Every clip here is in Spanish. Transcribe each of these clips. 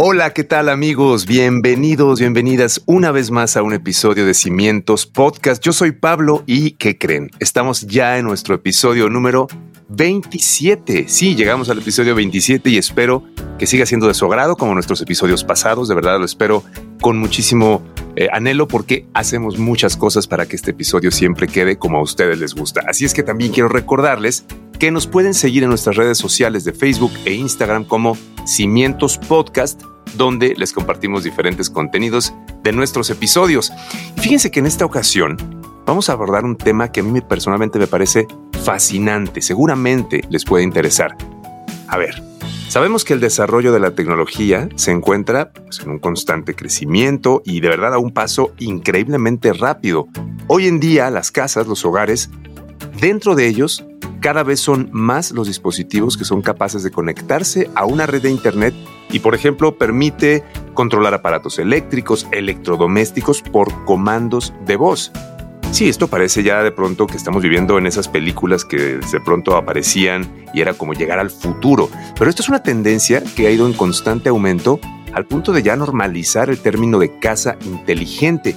Hola, ¿qué tal amigos? Bienvenidos, bienvenidas una vez más a un episodio de Cimientos Podcast. Yo soy Pablo y ¿qué creen? Estamos ya en nuestro episodio número 27. Sí, llegamos al episodio 27 y espero que siga siendo de su agrado como nuestros episodios pasados. De verdad lo espero con muchísimo eh, anhelo porque hacemos muchas cosas para que este episodio siempre quede como a ustedes les gusta. Así es que también quiero recordarles que nos pueden seguir en nuestras redes sociales de Facebook e Instagram como Cimientos Podcast, donde les compartimos diferentes contenidos de nuestros episodios. Y fíjense que en esta ocasión vamos a abordar un tema que a mí personalmente me parece fascinante, seguramente les puede interesar. A ver, sabemos que el desarrollo de la tecnología se encuentra pues, en un constante crecimiento y de verdad a un paso increíblemente rápido. Hoy en día las casas, los hogares, dentro de ellos cada vez son más los dispositivos que son capaces de conectarse a una red de Internet y, por ejemplo, permite controlar aparatos eléctricos, electrodomésticos por comandos de voz. Sí, esto parece ya de pronto que estamos viviendo en esas películas que de pronto aparecían y era como llegar al futuro, pero esto es una tendencia que ha ido en constante aumento al punto de ya normalizar el término de casa inteligente.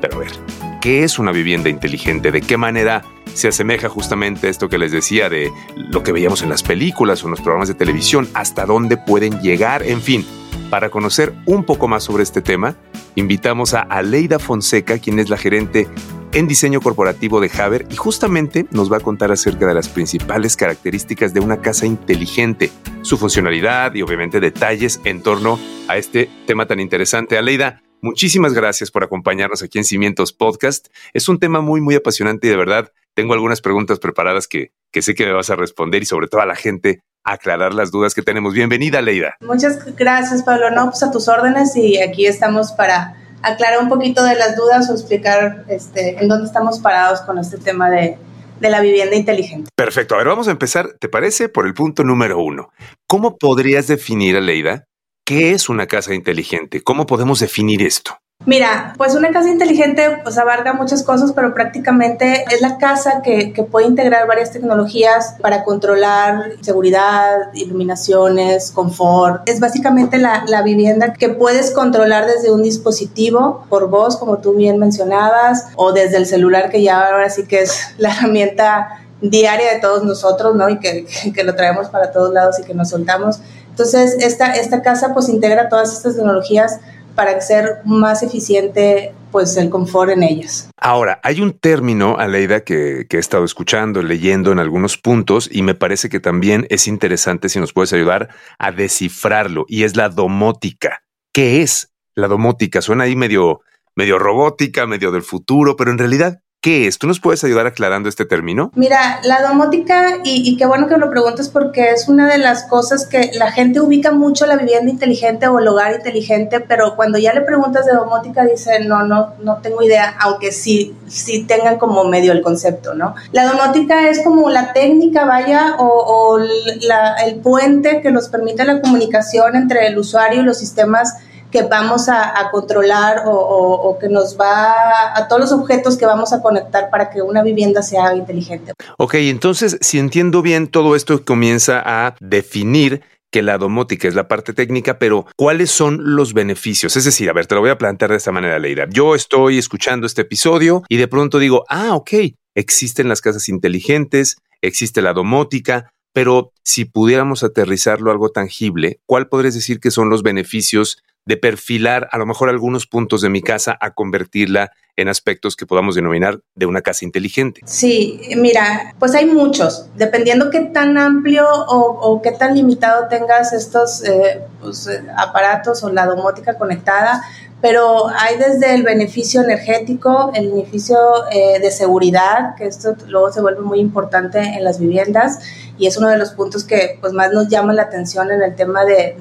Pero a ver, ¿qué es una vivienda inteligente? ¿De qué manera se asemeja justamente a esto que les decía de lo que veíamos en las películas o en los programas de televisión, hasta dónde pueden llegar, en fin. Para conocer un poco más sobre este tema, invitamos a Aleida Fonseca, quien es la gerente en diseño corporativo de Haber y justamente nos va a contar acerca de las principales características de una casa inteligente, su funcionalidad y obviamente detalles en torno a este tema tan interesante. Aleida, muchísimas gracias por acompañarnos aquí en Cimientos Podcast. Es un tema muy, muy apasionante y de verdad tengo algunas preguntas preparadas que, que sé que me vas a responder y sobre todo a la gente aclarar las dudas que tenemos. Bienvenida, Leida. Muchas gracias, Pablo. No, pues a tus órdenes y aquí estamos para aclarar un poquito de las dudas o explicar este, en dónde estamos parados con este tema de, de la vivienda inteligente. Perfecto. A ver, vamos a empezar, ¿te parece? Por el punto número uno. ¿Cómo podrías definir, Leida, qué es una casa inteligente? ¿Cómo podemos definir esto? Mira, pues una casa inteligente pues abarca muchas cosas, pero prácticamente es la casa que, que, puede integrar varias tecnologías para controlar seguridad, iluminaciones, confort. Es básicamente la, vivienda que puedes controlar desde un dispositivo por voz, como tú bien mencionabas, o desde el celular, que ya ahora sí que es la herramienta diaria de todos nosotros, ¿no? Y que, que lo traemos para todos lados y que nos soltamos. Entonces, esta, esta casa pues integra todas estas tecnologías para ser más eficiente pues el confort en ellas. Ahora, hay un término, Aleida, que, que he estado escuchando, leyendo en algunos puntos y me parece que también es interesante si nos puedes ayudar a descifrarlo y es la domótica. ¿Qué es la domótica? Suena ahí medio, medio robótica, medio del futuro, pero en realidad, ¿Qué es? ¿Tú nos puedes ayudar aclarando este término? Mira, la domótica, y, qué bueno que lo preguntes porque es una de las cosas que la gente ubica mucho la vivienda inteligente o el hogar inteligente, pero cuando ya le preguntas de domótica dice, no, no, no tengo idea, aunque sí, sí tengan como medio el concepto, ¿no? La domótica es como la técnica, vaya, o, o la, el puente que nos permite la comunicación entre el usuario y los sistemas que vamos a, controlar o, o, que nos va a todos los objetos que vamos a conectar para que una vivienda sea inteligente. Ok, entonces, si entiendo bien, todo esto comienza a definir que la domótica es la parte técnica, pero ¿cuáles son los beneficios? Es decir, a ver, te lo voy a plantear de esta manera, Leida. Yo estoy escuchando este episodio y de pronto digo, ah, ok, existen las casas inteligentes, existe la domótica, pero si pudiéramos aterrizarlo a algo tangible, ¿cuál podrías decir que son los beneficios de perfilar a lo mejor algunos puntos de mi casa a convertirla en aspectos que podamos denominar de una casa inteligente? Sí, mira, pues hay muchos, dependiendo qué tan amplio o, qué tan limitado tengas estos eh, pues, aparatos o la domótica conectada, pero hay desde el beneficio energético, el beneficio eh, de seguridad, que esto luego se vuelve muy importante en las viviendas y es uno de los puntos que pues más nos llama la atención en el tema de,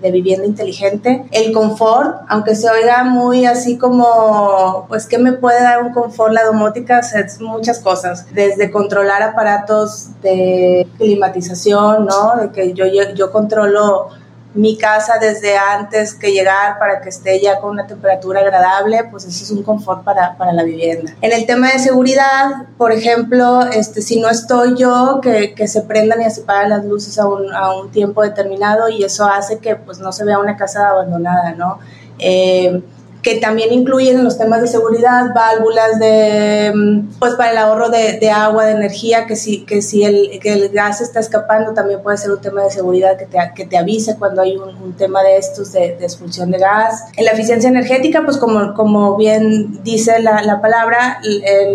de, vivienda inteligente. El confort, aunque se oiga muy así como, pues, ¿qué me puede dar un confort la domótica? Es muchas cosas, desde controlar aparatos de climatización, ¿no? De que yo, yo controlo mi casa desde antes que llegar para que esté ya con una temperatura agradable, pues eso es un confort para, para la vivienda. En el tema de seguridad, por ejemplo, este, si no estoy yo, que, que se prendan y se apagan las luces a un, a un, tiempo determinado y eso hace que pues no se vea una casa abandonada, ¿no? Eh, que también incluyen los temas de seguridad, válvulas de, mm, pues para el ahorro de, de, agua, de energía, que si, que si el, que el gas está escapando también puede ser un tema de seguridad que te, que te avise cuando hay un, un tema de estos de, de, expulsión de gas. En la eficiencia energética, pues como, como bien dice la, la palabra,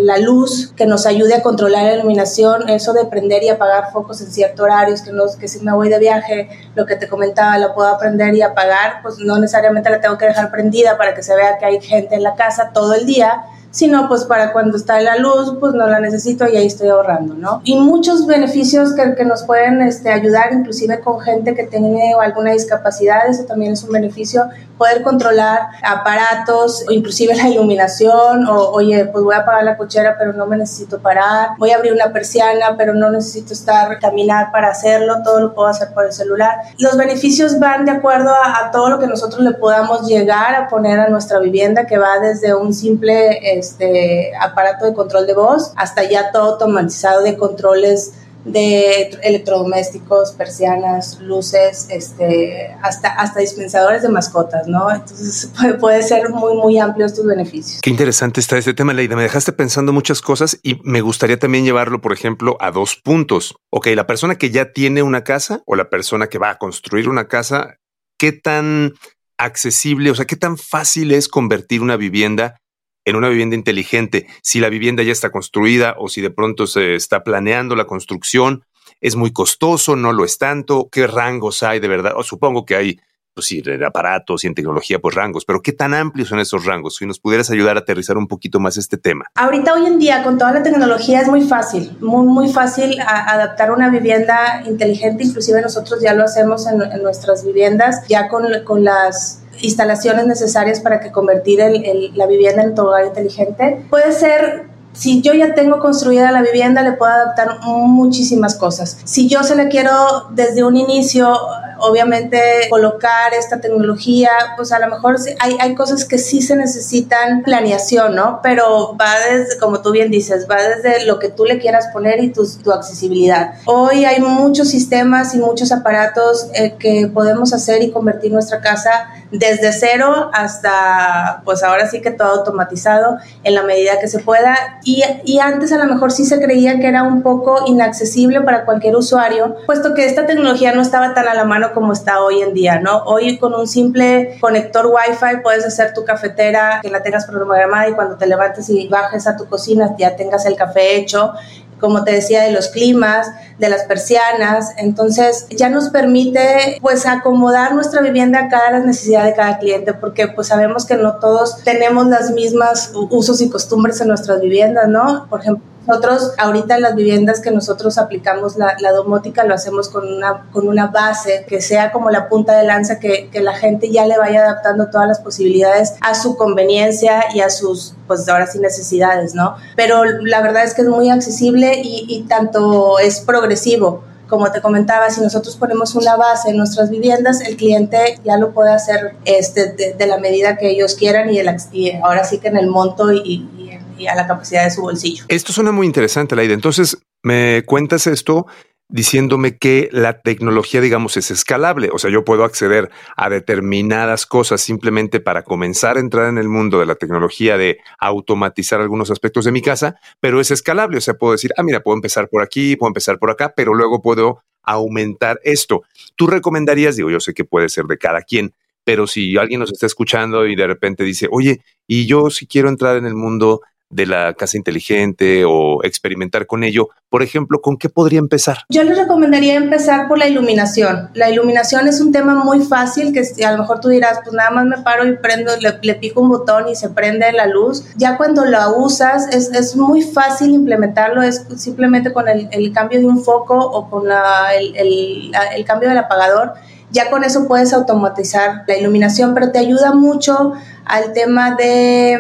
la luz que nos ayude a controlar la iluminación, eso de prender y apagar focos en ciertos horarios, que, no, que si me voy de viaje, lo que te comentaba, la puedo prender y apagar, pues no necesariamente la tengo que dejar prendida para que se vea que hay gente en la casa todo el día, sino pues para cuando está la luz, pues no la necesito y ahí estoy ahorrando, ¿no? Y muchos beneficios que, que nos pueden este, ayudar, inclusive con gente que tiene alguna discapacidad, eso también es un beneficio, poder controlar aparatos, inclusive la iluminación, o oye, pues voy a apagar la cochera, pero no me necesito parar, voy a abrir una persiana, pero no necesito estar, caminar para hacerlo, todo lo puedo hacer por el celular. Los beneficios van de acuerdo a, a todo lo que nosotros le podamos llegar a poner a nuestra vivienda, que va desde un simple este, aparato de control de voz hasta ya todo automatizado de controles de electrodomésticos, persianas, luces, este, hasta, hasta dispensadores de mascotas, ¿no? Entonces puede, puede, ser muy, muy amplio estos beneficios. Qué interesante está este tema, Leida. Me dejaste pensando muchas cosas y me gustaría también llevarlo, por ejemplo, a dos puntos. Ok, la persona que ya tiene una casa o la persona que va a construir una casa, ¿qué tan accesible, o sea, qué tan fácil es convertir una vivienda en una vivienda inteligente, si la vivienda ya está construida o si de pronto se está planeando la construcción, es muy costoso, no lo es tanto, qué rangos hay de verdad, o supongo que hay, pues sí, en aparatos y en tecnología, pues rangos, pero qué tan amplios son esos rangos, si nos pudieras ayudar a aterrizar un poquito más este tema. Ahorita hoy en día con toda la tecnología es muy fácil, muy, muy fácil adaptar una vivienda inteligente, inclusive nosotros ya lo hacemos en, en nuestras viviendas, ya con, con las instalaciones necesarias para que convertir el, el, la vivienda en tu hogar inteligente. Puede ser si yo ya tengo construida la vivienda, le puedo adaptar muchísimas cosas. Si yo se le quiero desde un inicio, obviamente, colocar esta tecnología, pues a lo mejor hay, hay cosas que sí se necesitan planeación, ¿no? Pero va desde, como tú bien dices, va desde lo que tú le quieras poner y tu, tu accesibilidad. Hoy hay muchos sistemas y muchos aparatos eh, que podemos hacer y convertir nuestra casa desde cero hasta, pues ahora sí que todo automatizado en la medida que se pueda y, y, antes a lo mejor sí se creía que era un poco inaccesible para cualquier usuario, puesto que esta tecnología no estaba tan a la mano como está hoy en día, ¿no? Hoy con un simple conector Wi-Fi puedes hacer tu cafetera, que la tengas programada y cuando te levantes y bajes a tu cocina ya tengas el café hecho como te decía, de los climas, de las persianas. Entonces, ya nos permite, pues, acomodar nuestra vivienda a cada necesidad de cada cliente, porque, pues, sabemos que no todos tenemos las mismas usos y costumbres en nuestras viviendas, ¿no? Por ejemplo, nosotros ahorita en las viviendas que nosotros aplicamos la, la, domótica lo hacemos con una, con una base que sea como la punta de lanza, que, que, la gente ya le vaya adaptando todas las posibilidades a su conveniencia y a sus, pues ahora sí, necesidades, ¿no? Pero la verdad es que es muy accesible y, y tanto es progresivo como te comentaba, si nosotros ponemos una base en nuestras viviendas, el cliente ya lo puede hacer este, de, de la medida que ellos quieran y, el, y ahora sí que en el monto y, y, a la capacidad de su bolsillo. Esto suena muy interesante, Laida. Entonces, me cuentas esto diciéndome que la tecnología, digamos, es escalable. O sea, yo puedo acceder a determinadas cosas simplemente para comenzar a entrar en el mundo de la tecnología de automatizar algunos aspectos de mi casa, pero es escalable. O sea, puedo decir, ah, mira, puedo empezar por aquí, puedo empezar por acá, pero luego puedo aumentar esto. Tú recomendarías, digo, yo sé que puede ser de cada quien, pero si alguien nos está escuchando y de repente dice, oye, y yo si quiero entrar en el mundo de la casa inteligente o experimentar con ello, por ejemplo, ¿con qué podría empezar? Yo les recomendaría empezar por la iluminación. La iluminación es un tema muy fácil que a lo mejor tú dirás, pues nada más me paro y prendo, le, pico un botón y se prende la luz. Ya cuando la usas es, es muy fácil implementarlo, es simplemente con el, cambio de un foco o con el, el cambio del apagador ya con eso puedes automatizar la iluminación, pero te ayuda mucho al tema de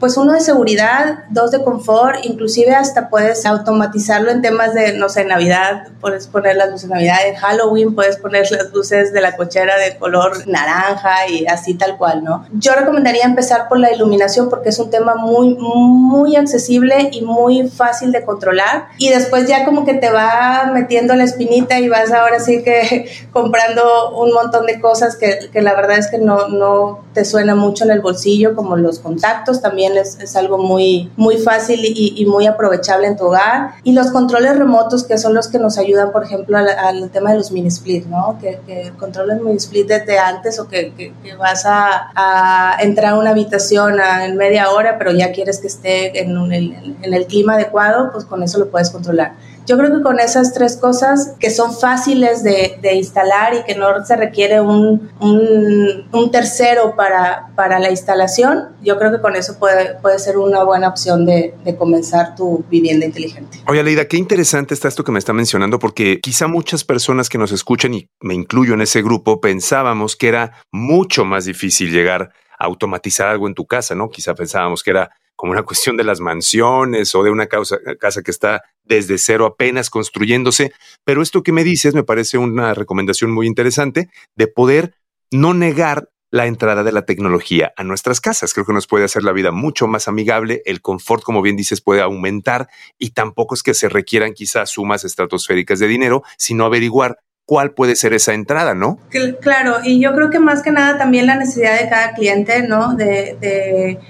pues uno de seguridad, dos de confort, inclusive hasta puedes automatizarlo en temas de, no sé, Navidad, puedes poner las luces de Navidad, en Halloween puedes poner las luces de la cochera de color naranja y así tal cual, ¿no? Yo recomendaría empezar por la iluminación porque es un tema muy, muy accesible y muy fácil de controlar y después ya como que te va metiendo la espinita y vas ahora sí que comprando un montón de cosas que, que la verdad es que no, no te suena mucho en el bolsillo, como los contactos también es, algo muy, muy fácil y, muy aprovechable en tu hogar. Y los controles remotos, que son los que nos ayudan, por ejemplo, al, tema de los mini split, ¿no? Que, que controles mini split desde antes o que, que, vas a, entrar a una habitación en media hora, pero ya quieres que esté en, en el clima adecuado, pues con eso lo puedes controlar. Yo creo que con esas tres cosas que son fáciles de, instalar y que no se requiere un, un, tercero para, para, la instalación, yo creo que con eso puede, puede ser una buena opción de, de comenzar tu vivienda inteligente. Oye, Leida, qué interesante está esto que me está mencionando, porque quizá muchas personas que nos escuchan, y me incluyo en ese grupo, pensábamos que era mucho más difícil llegar a automatizar algo en tu casa, ¿no? Quizá pensábamos que era como una cuestión de las mansiones o de una casa que está desde cero apenas construyéndose. Pero esto que me dices me parece una recomendación muy interesante de poder no negar la entrada de la tecnología a nuestras casas. Creo que nos puede hacer la vida mucho más amigable, el confort, como bien dices, puede aumentar y tampoco es que se requieran quizás sumas estratosféricas de dinero, sino averiguar cuál puede ser esa entrada, ¿no? Claro, y yo creo que más que nada también la necesidad de cada cliente, ¿no? de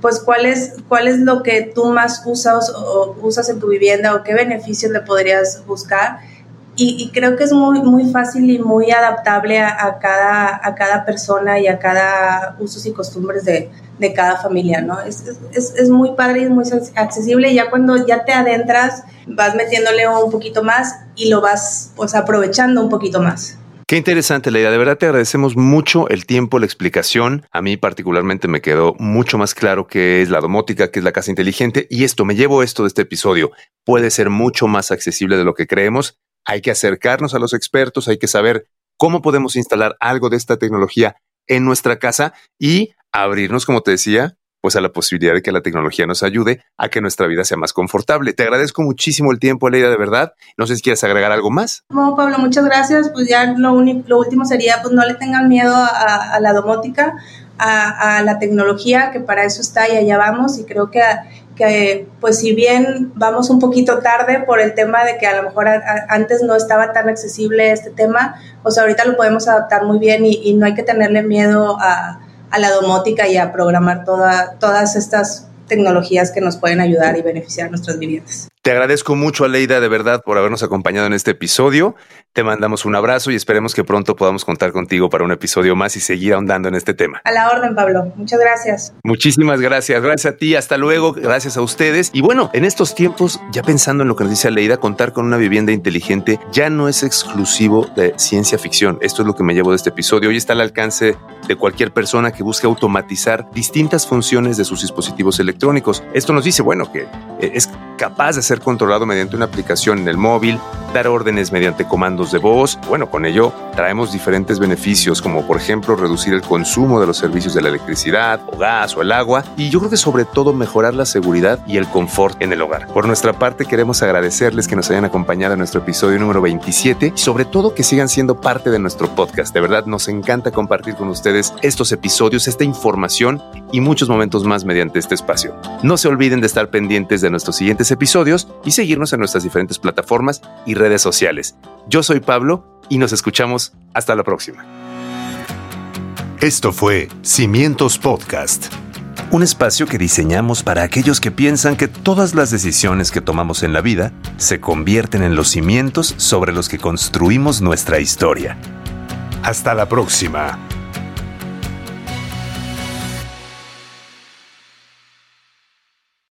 pues cuál es, es lo que tú más usas o usas en tu vivienda o qué beneficios le podrías buscar. Y, creo que es muy, muy fácil y muy adaptable a, cada, a cada persona y a cada usos y costumbres de, de cada familia, ¿no? Es, es, es, muy padre y muy accesible ya cuando ya te adentras vas metiéndole un poquito más y lo vas pues aprovechando un poquito más. Qué interesante, Leida. De verdad te agradecemos mucho el tiempo, la explicación. A mí particularmente me quedó mucho más claro qué es la domótica, qué es la casa inteligente. Y esto, me llevo esto de este episodio. Puede ser mucho más accesible de lo que creemos. Hay que acercarnos a los expertos, hay que saber cómo podemos instalar algo de esta tecnología en nuestra casa y abrirnos, como te decía, pues a la posibilidad de que la tecnología nos ayude a que nuestra vida sea más confortable. Te agradezco muchísimo el tiempo, Leida, de verdad. No sé si quieres agregar algo más. No, Pablo, muchas gracias. Pues ya lo, único, lo último sería, pues no le tengan miedo a, la domótica, a, la tecnología, que para eso está y allá vamos. Y creo que, que, pues si bien vamos un poquito tarde por el tema de que a lo mejor antes no estaba tan accesible este tema, pues ahorita lo podemos adaptar muy bien y no hay que tenerle miedo a a la domótica y a programar toda, todas estas tecnologías que nos pueden ayudar y beneficiar nuestras viviendas. Te agradezco mucho, Aleida, de verdad, por habernos acompañado en este episodio. Te mandamos un abrazo y esperemos que pronto podamos contar contigo para un episodio más y seguir ahondando en este tema. A la orden, Pablo. Muchas gracias. Muchísimas gracias. Gracias a ti. Hasta luego. Gracias a ustedes. Y bueno, en estos tiempos, ya pensando en lo que nos dice Aleida, contar con una vivienda inteligente ya no es exclusivo de ciencia ficción. Esto es lo que me llevo de este episodio. Hoy está al alcance de cualquier persona que busque automatizar distintas funciones de sus dispositivos electrónicos. Esto nos dice, bueno, que eh, es capaz de ser controlado mediante una aplicación en el móvil, dar órdenes mediante comandos de voz. Bueno, con ello traemos diferentes beneficios, como por ejemplo reducir el consumo de los servicios de la electricidad o gas o el agua, y yo creo que sobre todo mejorar la seguridad y el confort en el hogar. Por nuestra parte, queremos agradecerles que nos hayan acompañado en nuestro episodio número 27 y sobre todo que sigan siendo parte de nuestro podcast. De verdad, nos encanta compartir con ustedes estos episodios, esta información y muchos momentos más mediante este espacio. No se olviden de estar pendientes de nuestros siguientes episodios y seguirnos en nuestras diferentes plataformas y redes sociales. Yo soy Pablo y nos escuchamos hasta la próxima. Esto fue Cimientos Podcast. Un espacio que diseñamos para aquellos que piensan que todas las decisiones que tomamos en la vida se convierten en los cimientos sobre los que construimos nuestra historia. Hasta la próxima.